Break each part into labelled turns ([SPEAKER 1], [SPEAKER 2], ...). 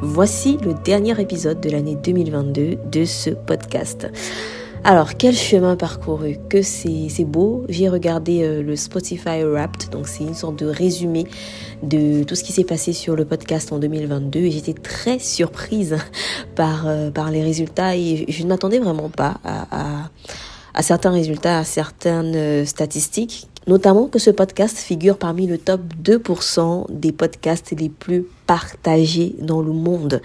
[SPEAKER 1] Voici le dernier épisode de l'année 2022 de ce podcast. Alors, quel chemin parcouru? Que c'est beau. J'ai regardé euh, le Spotify Wrapped, donc c'est une sorte de résumé de tout ce qui s'est passé sur le podcast en 2022 et j'étais très surprise par, euh, par les résultats et je ne m'attendais vraiment pas à, à, certains résultats, à certaines euh, statistiques notamment que ce podcast figure parmi le top 2% des podcasts les plus partagés dans le monde.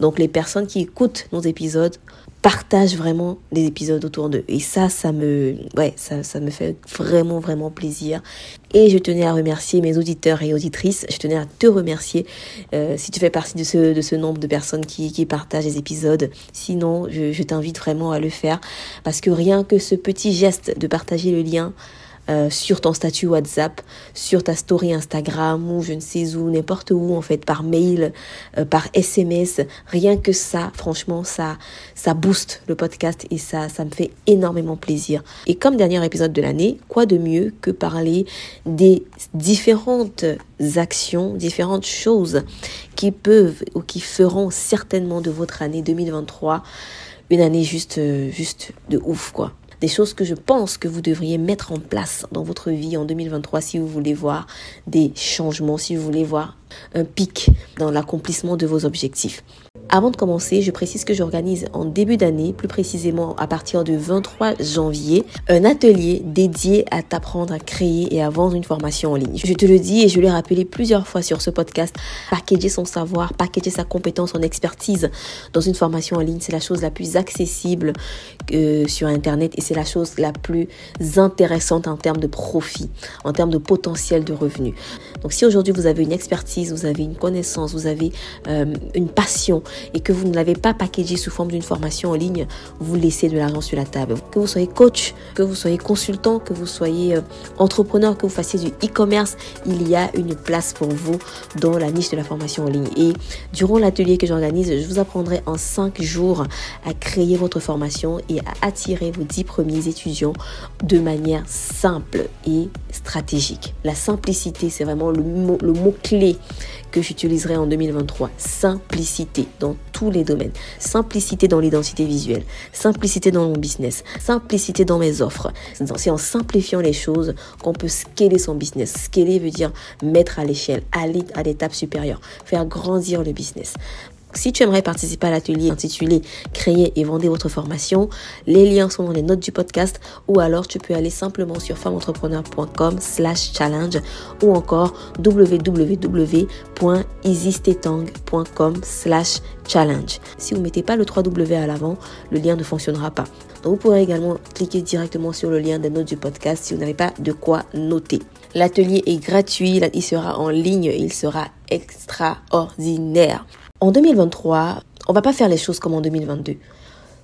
[SPEAKER 1] Donc les personnes qui écoutent nos épisodes partagent vraiment les épisodes autour d'eux. Et ça, ça me, fait vraiment, vraiment plaisir. Et je tenais à remercier mes auditeurs et auditrices. Je tenais à te remercier euh, si tu fais partie de ce, nombre de personnes qui, partagent les épisodes. Sinon, je t'invite vraiment à le faire parce que rien que ce petit geste de partager le lien, euh, sur ton statut WhatsApp, sur ta story Instagram ou je ne sais où, n'importe où en fait, par mail, euh, par SMS. Rien que ça, franchement, ça, ça booste le podcast et ça, ça me fait énormément plaisir. Et comme dernier épisode de l'année, quoi de mieux que parler des différentes actions, différentes choses qui peuvent ou qui feront certainement de votre année 2023 une année juste, euh, juste de ouf quoi des choses que je pense que vous devriez mettre en place dans votre vie en 2023 si vous voulez voir des changements, si vous voulez voir un pic dans l'accomplissement de vos objectifs. Avant de commencer, je précise que j'organise en début d'année, plus précisément à partir du 23 janvier, un atelier dédié à t'apprendre à créer et à vendre une formation en ligne. Je te le dis et je l'ai rappelé plusieurs fois sur ce podcast, packager son savoir, packager sa compétence, son expertise dans une formation en ligne, c'est la chose la plus accessible euh, sur Internet et c'est la chose la plus intéressante en termes de profit, en termes de potentiel de revenus. Donc si aujourd'hui vous avez une expertise, vous avez une connaissance, vous avez euh, une passion, et que vous ne l'avez pas packagé sous forme d'une formation en ligne, vous laissez de l'argent sur la table. Que vous soyez coach, que vous soyez consultant, que vous soyez euh, entrepreneur, que vous fassiez du e-commerce, il y a une place pour vous dans la niche de la formation en ligne. Et durant l'atelier que j'organise, je vous apprendrai en 5 jours à créer votre formation et à attirer vos 10 premiers étudiants de manière simple et stratégique. La simplicité, c'est vraiment le mot, clé que j'utiliserai en 2023. Simplicité dans tous les domaines. Simplicité dans l'identité visuelle. Simplicité dans mon business. Simplicité dans mes offres. C'est en simplifiant les choses qu'on peut scaler son business. Scaler veut dire mettre à l'échelle, aller à l'étape supérieure, faire grandir le business. Si tu aimerais participer à l'atelier intitulé Créer et vendre votre formation, les liens sont dans les notes du podcast ou alors tu peux aller simplement sur femmeentrepreneur.com slash challenge ou encore www.easystetang.com slash challenge. Si vous ne mettez pas le 3W à l'avant, le lien ne fonctionnera pas. Vous pourrez également cliquer directement sur le lien des notes du podcast si vous n'avez pas de quoi noter. L'atelier est gratuit, il sera en ligne, il sera extraordinaire. En 2023, on va pas faire les choses comme en 2022.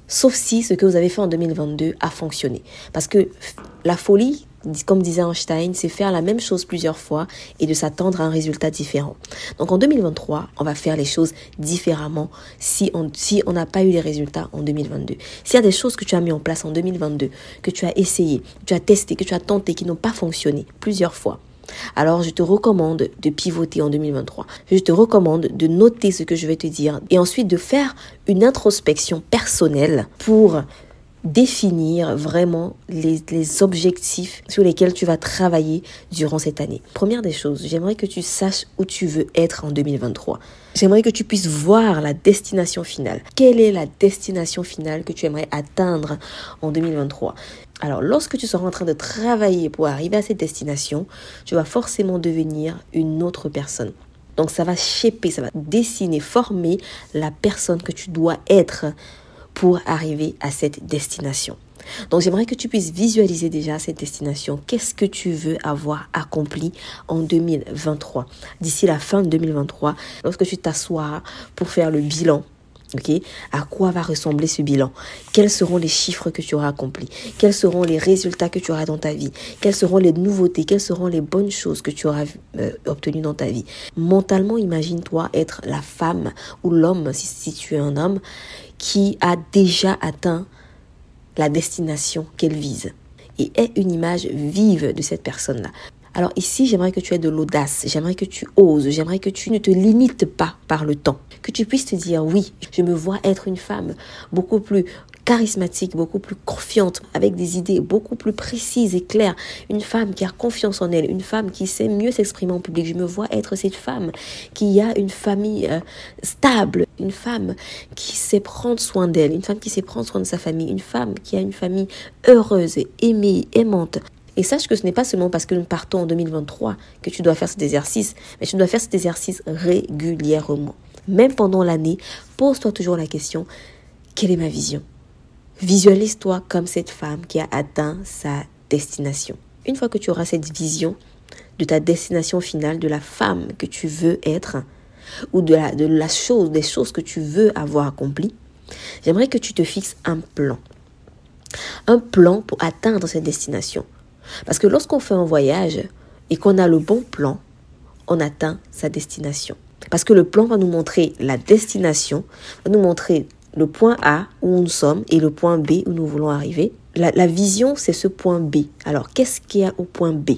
[SPEAKER 1] Sauf si ce que vous avez fait en 2022 a fonctionné. Parce que la folie, comme disait Einstein, c'est faire la même chose plusieurs fois et de s'attendre à un résultat différent. Donc en 2023, on va faire les choses différemment si on si on n'a pas eu les résultats en 2022. S'il y a des choses que tu as mis en place en 2022, que tu as essayé, que tu as testé, que tu as tenté, qui n'ont pas fonctionné plusieurs fois, alors je te recommande de pivoter en 2023. Je te recommande de noter ce que je vais te dire et ensuite de faire une introspection personnelle pour définir vraiment les, objectifs sur lesquels tu vas travailler durant cette année. Première des choses, j'aimerais que tu saches où tu veux être en 2023. J'aimerais que tu puisses voir la destination finale. Quelle est la destination finale que tu aimerais atteindre en 2023 alors, lorsque tu seras en train de travailler pour arriver à cette destination, tu vas forcément devenir une autre personne. Donc, ça va shaper, ça va dessiner, former la personne que tu dois être pour arriver à cette destination. Donc j'aimerais que tu puisses visualiser déjà cette destination. Qu'est-ce que tu veux avoir accompli en 2023 D'ici la fin de 2023, lorsque tu t'assois pour faire le bilan Ok, à quoi va ressembler ce bilan? Quels seront les chiffres que tu auras accomplis? Quels seront les résultats que tu auras dans ta vie? Quelles seront les nouveautés? Quelles seront les bonnes choses que tu auras euh, obtenues dans ta vie? Mentalement, imagine-toi être la femme ou l'homme, si, si tu es un homme, qui a déjà atteint la destination qu'elle vise et est une image vive de cette personne-là. Alors ici, j'aimerais que tu aies de l'audace, j'aimerais que tu oses, j'aimerais que tu ne te limites pas par le temps, que tu puisses te dire oui, je me vois être une femme beaucoup plus charismatique, beaucoup plus confiante, avec des idées beaucoup plus précises et claires. Une femme qui a confiance en elle, une femme qui sait mieux s'exprimer en public. Je me vois être cette femme qui a une famille euh, stable, une femme qui sait prendre soin d'elle, une femme qui sait prendre soin de sa famille, une femme qui a une famille heureuse, aimée, aimante. Et sache que ce n'est pas seulement parce que nous partons en 2023 que tu dois faire cet exercice, mais tu dois faire cet exercice régulièrement. Même pendant l'année, pose-toi toujours la question, quelle est ma vision? Visualise-toi comme cette femme qui a atteint sa destination. Une fois que tu auras cette vision de ta destination finale, de la femme que tu veux être, ou de la, chose, des choses que tu veux avoir accomplies, j'aimerais que tu te fixes un plan. Un plan pour atteindre cette destination. Parce que lorsqu'on fait un voyage et qu'on a le bon plan, on atteint sa destination. Parce que le plan va nous montrer la destination, va nous montrer le point A où nous sommes et le point B où nous voulons arriver. La, vision, c'est ce point B. Alors, qu'est-ce qu'il y a au point B?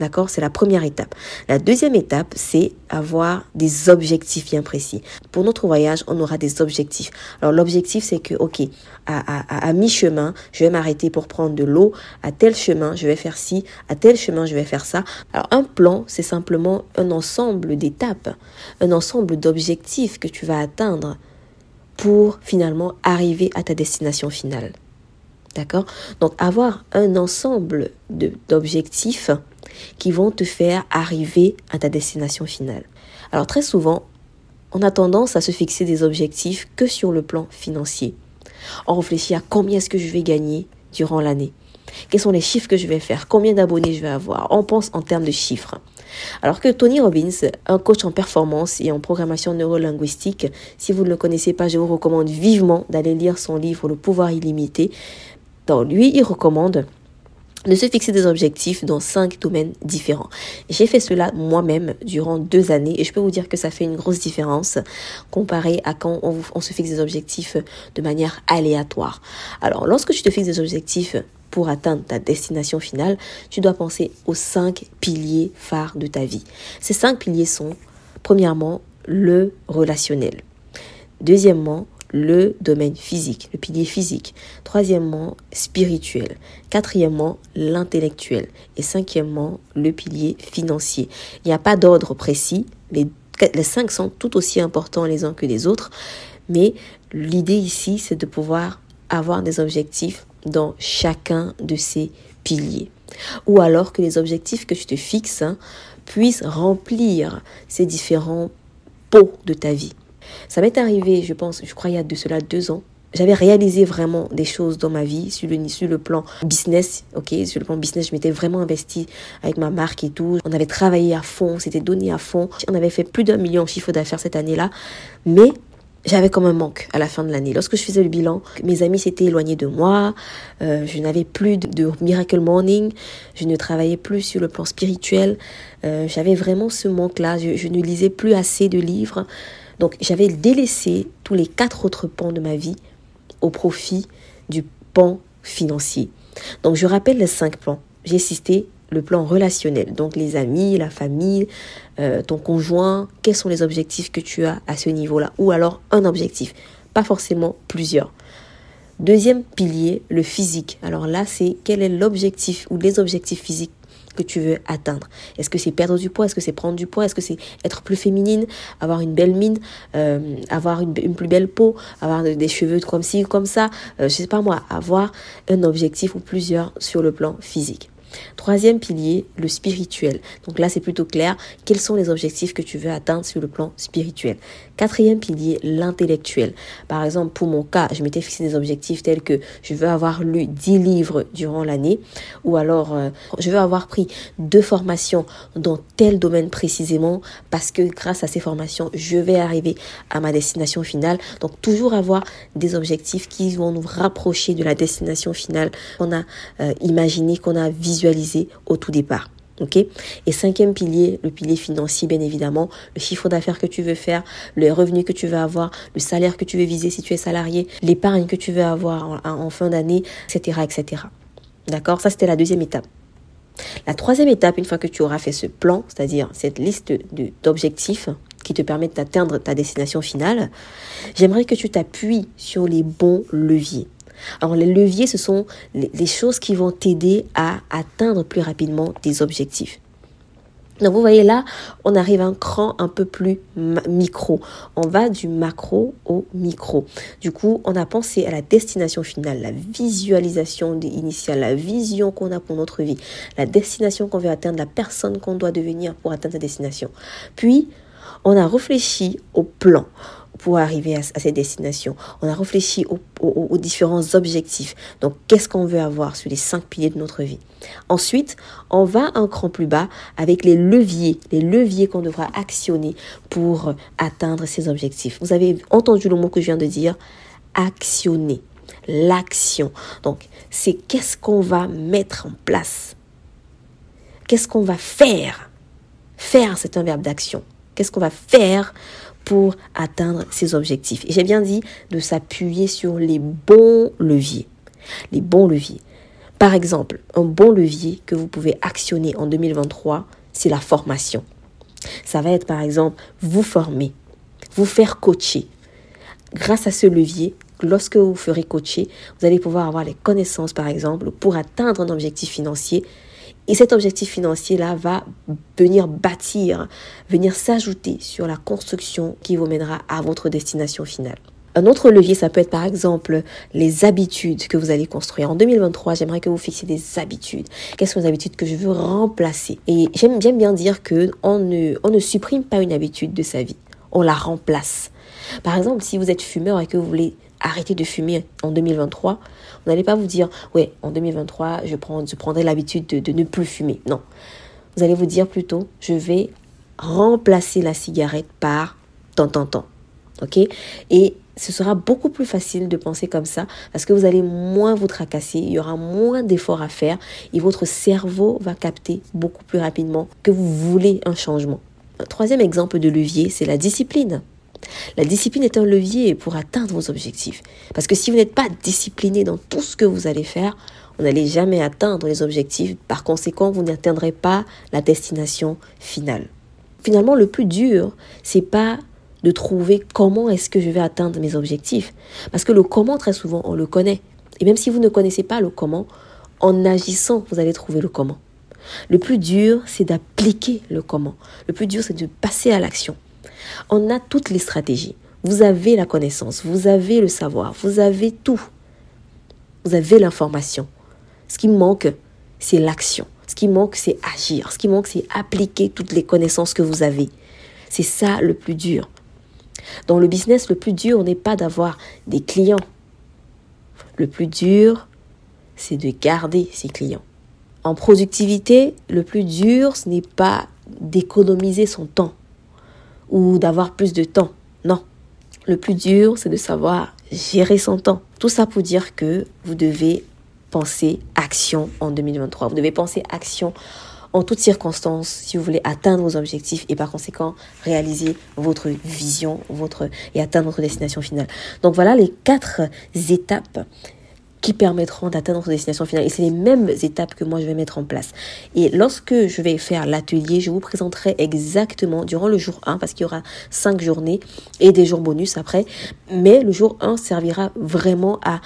[SPEAKER 1] D'accord? C'est la première étape. La deuxième étape, c'est avoir des objectifs bien précis. Pour notre voyage, on aura des objectifs. Alors l'objectif, c'est que, ok, à, à mi-chemin, je vais m'arrêter pour prendre de l'eau. À tel chemin, je vais faire ci. À tel chemin, je vais faire ça. Alors un plan, c'est simplement un ensemble d'étapes, un ensemble d'objectifs que tu vas atteindre pour finalement arriver à ta destination finale. D'accord? Donc avoir un ensemble d'objectifs qui vont te faire arriver à ta destination finale. Alors très souvent, on a tendance à se fixer des objectifs que sur le plan financier. On réfléchit à combien est-ce que je vais gagner durant l'année. Quels sont les chiffres que je vais faire? Combien d'abonnés je vais avoir? On pense en termes de chiffres. Alors que Tony Robbins, un coach en performance et en programmation neurolinguistique, si vous ne le connaissez pas, je vous recommande vivement d'aller lire son livre Le pouvoir illimité. Lui, il recommande de se fixer des objectifs dans cinq domaines différents. J'ai fait cela moi-même durant deux années et je peux vous dire que ça fait une grosse différence comparé à quand on, se fixe des objectifs de manière aléatoire. Alors, lorsque tu te fixes des objectifs pour atteindre ta destination finale, tu dois penser aux cinq piliers phares de ta vie. Ces cinq piliers sont, premièrement, le relationnel. Deuxièmement, le domaine physique, le pilier physique. Troisièmement, spirituel. Quatrièmement, l'intellectuel. Et cinquièmement, le pilier financier. Il n'y a pas d'ordre précis, les cinq sont tout aussi importants les uns que les autres. Mais l'idée ici, c'est de pouvoir avoir des objectifs dans chacun de ces piliers. Ou alors que les objectifs que tu te fixes hein, puissent remplir ces différents pots de ta vie. Ça m'est arrivé, je pense, je crois il y a de cela deux ans. J'avais réalisé vraiment des choses dans ma vie sur le, sur le plan business, ok, sur le plan business, je m'étais vraiment investi avec ma marque et tout. On avait travaillé à fond, c'était donné à fond. On avait fait plus d'un million de chiffre d'affaires cette année-là, mais j'avais comme un manque à la fin de l'année. Lorsque je faisais le bilan, mes amis s'étaient éloignés de moi, euh, je n'avais plus de, Miracle Morning, je ne travaillais plus sur le plan spirituel, euh, j'avais vraiment ce manque-là, je, ne lisais plus assez de livres. Donc j'avais délaissé tous les quatre autres pans de ma vie au profit du pan financier. Donc je rappelle les cinq plans. J'ai assisté le plan relationnel, donc les amis, la famille, euh, ton conjoint, quels sont les objectifs que tu as à ce niveau-là, ou alors un objectif, pas forcément plusieurs. Deuxième pilier, le physique. Alors là, c'est quel est l'objectif ou les objectifs physiques que tu veux atteindre. Est-ce que c'est perdre du poids? Est-ce que c'est prendre du poids? Est-ce que c'est être plus féminine? Avoir une belle mine euh, Avoir une, plus belle peau Avoir des cheveux comme ci, comme ça? Euh, Je sais pas moi, avoir un objectif ou plusieurs sur le plan physique. Troisième pilier, le spirituel. Donc là, c'est plutôt clair. Quels sont les objectifs que tu veux atteindre sur le plan spirituel? Quatrième pilier, l'intellectuel. Par exemple, pour mon cas, je m'étais fixé des objectifs tels que je veux avoir lu 10 livres durant l'année ou alors euh, je veux avoir pris deux formations dans tel domaine précisément parce que grâce à ces formations, je vais arriver à ma destination finale. Donc toujours avoir des objectifs qui vont nous rapprocher de la destination finale qu'on a euh, imaginé, qu'on a au tout départ. Ok? Et cinquième pilier, le pilier financier, bien évidemment, le chiffre d'affaires que tu veux faire, le revenu que tu veux avoir, le salaire que tu veux viser si tu es salarié, l'épargne que tu veux avoir en, fin d'année, etc., etc. D'accord? Ça, c'était la deuxième étape. La troisième étape, une fois que tu auras fait ce plan, c'est-à-dire cette liste d'objectifs qui te permettent d'atteindre ta destination finale, j'aimerais que tu t'appuies sur les bons leviers. Alors les leviers, ce sont les choses qui vont t'aider à atteindre plus rapidement tes objectifs. Donc vous voyez là, on arrive à un cran un peu plus micro. On va du macro au micro. Du coup, on a pensé à la destination finale, la visualisation initiale, la vision qu'on a pour notre vie, la destination qu'on veut atteindre, la personne qu'on doit devenir pour atteindre cette destination. Puis, on a réfléchi au plan, pour arriver à, cette destination. On a réfléchi aux, différents objectifs. Donc, qu'est-ce qu'on veut avoir sur les cinq piliers de notre vie? Ensuite, on va un cran plus bas avec les leviers, les leviers qu'on devra actionner pour atteindre ces objectifs. Vous avez entendu le mot que je viens de dire, actionner, l'action. Donc, c'est qu'est-ce qu'on va mettre en place? Qu'est-ce qu'on va faire? Faire, c'est un verbe d'action. Qu'est-ce qu'on va faire pour atteindre ses objectifs. Et j'ai bien dit de s'appuyer sur les bons leviers. Les bons leviers. Par exemple, un bon levier que vous pouvez actionner en 2023, c'est la formation. Ça va être par exemple vous former, vous faire coacher. Grâce à ce levier, lorsque vous ferez coacher, vous allez pouvoir avoir les connaissances par exemple pour atteindre un objectif financier et cet objectif financier-là va venir bâtir, venir s'ajouter sur la construction qui vous mènera à votre destination finale. Un autre levier, ça peut être par exemple les habitudes que vous allez construire. En 2023, j'aimerais que vous fixiez des habitudes. Quelles sont les habitudes que je veux remplacer? Et j'aime bien dire que on ne, on ne supprime pas une habitude de sa vie, on la remplace. Par exemple, si vous êtes fumeur et que vous voulez arrêter de fumer en 2023, vous n'allez pas vous dire, ouais, en 2023, je, prends, je prendrai l'habitude de, ne plus fumer. Non. Vous allez vous dire plutôt, je vais remplacer la cigarette par tant, tant, tant. OK? Et ce sera beaucoup plus facile de penser comme ça parce que vous allez moins vous tracasser, il y aura moins d'efforts à faire et votre cerveau va capter beaucoup plus rapidement que vous voulez un changement. Un troisième exemple de levier, c'est la discipline. La discipline est un levier pour atteindre vos objectifs. Parce que si vous n'êtes pas discipliné dans tout ce que vous allez faire, vous n'allez jamais atteindre les objectifs. Par conséquent, vous n'atteindrez pas la destination finale. Finalement, le plus dur, c'est pas de trouver comment est-ce que je vais atteindre mes objectifs. Parce que le comment, très souvent, on le connaît. Et même si vous ne connaissez pas le comment, en agissant, vous allez trouver le comment. Le plus dur, c'est d'appliquer le comment. Le plus dur, c'est de passer à l'action. On a toutes les stratégies. Vous avez la connaissance, vous avez le savoir, vous avez tout. Vous avez l'information. Ce qui manque, c'est l'action. Ce qui manque, c'est agir. Ce qui manque, c'est appliquer toutes les connaissances que vous avez. C'est ça le plus dur. Dans le business, le plus dur n'est pas d'avoir des clients. Le plus dur, c'est de garder ses clients. En productivité, le plus dur, ce n'est pas d'économiser son temps ou d'avoir plus de temps. Non. Le plus dur, c'est de savoir gérer son temps. Tout ça pour dire que vous devez penser action en 2023. Vous devez penser action en toutes circonstances si vous voulez atteindre vos objectifs et par conséquent réaliser votre vision votre, et atteindre votre destination finale. Donc voilà les quatre étapes qui permettront d'atteindre notre destination finale. Et c'est les mêmes étapes que moi je vais mettre en place. Et lorsque je vais faire l'atelier, je vous présenterai exactement durant le jour 1, parce qu'il y aura 5 journées et des jours bonus après. Mais le jour 1 servira vraiment à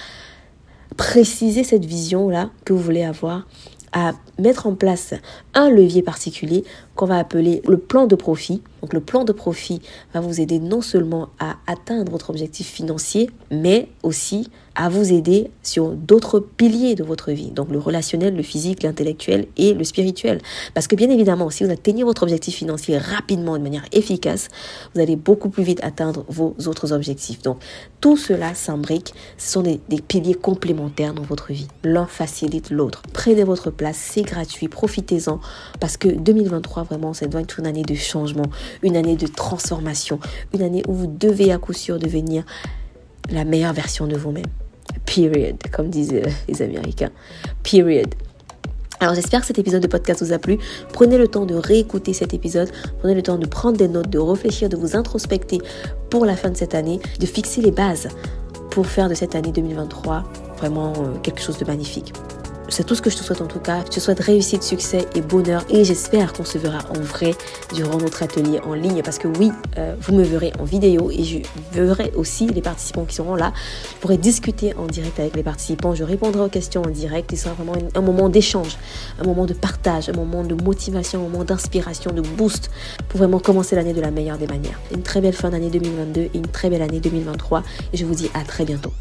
[SPEAKER 1] préciser cette vision-là que vous voulez avoir à mettre en place un levier particulier qu'on va appeler le plan de profit. Donc le plan de profit va vous aider non seulement à atteindre votre objectif financier, mais aussi à vous aider sur d'autres piliers de votre vie, donc le relationnel, le physique, l'intellectuel et le spirituel. Parce que bien évidemment, si vous atteignez votre objectif financier rapidement, de manière efficace, vous allez beaucoup plus vite atteindre vos autres objectifs. Donc tout cela s'imbrique, ce sont des, des piliers complémentaires dans votre vie. L'un facilite l'autre. Prenez votre place, c'est gratuit, profitez-en, parce que 2023, vraiment, ça doit être une année de changement, une année de transformation, une année où vous devez à coup sûr devenir la meilleure version de vous-même. Period, comme disent les Américains. Period. Alors j'espère que cet épisode de podcast vous a plu. Prenez le temps de réécouter cet épisode, prenez le temps de prendre des notes, de réfléchir, de vous introspecter pour la fin de cette année, de fixer les bases pour faire de cette année 2023 vraiment euh, quelque chose de magnifique. C'est tout ce que je te souhaite en tout cas. Je te souhaite réussite, succès et bonheur et j'espère qu'on se verra en vrai durant notre atelier en ligne parce que oui, euh, vous me verrez en vidéo et je verrai aussi les participants qui seront là. Je pourrai discuter en direct avec les participants, je répondrai aux questions en direct. Ce sera vraiment un moment d'échange, un moment de partage, un moment de motivation, un moment d'inspiration, de boost pour vraiment commencer l'année de la meilleure des manières. Une très belle fin d'année 2022 et une très belle année 2023 et je vous dis à très bientôt.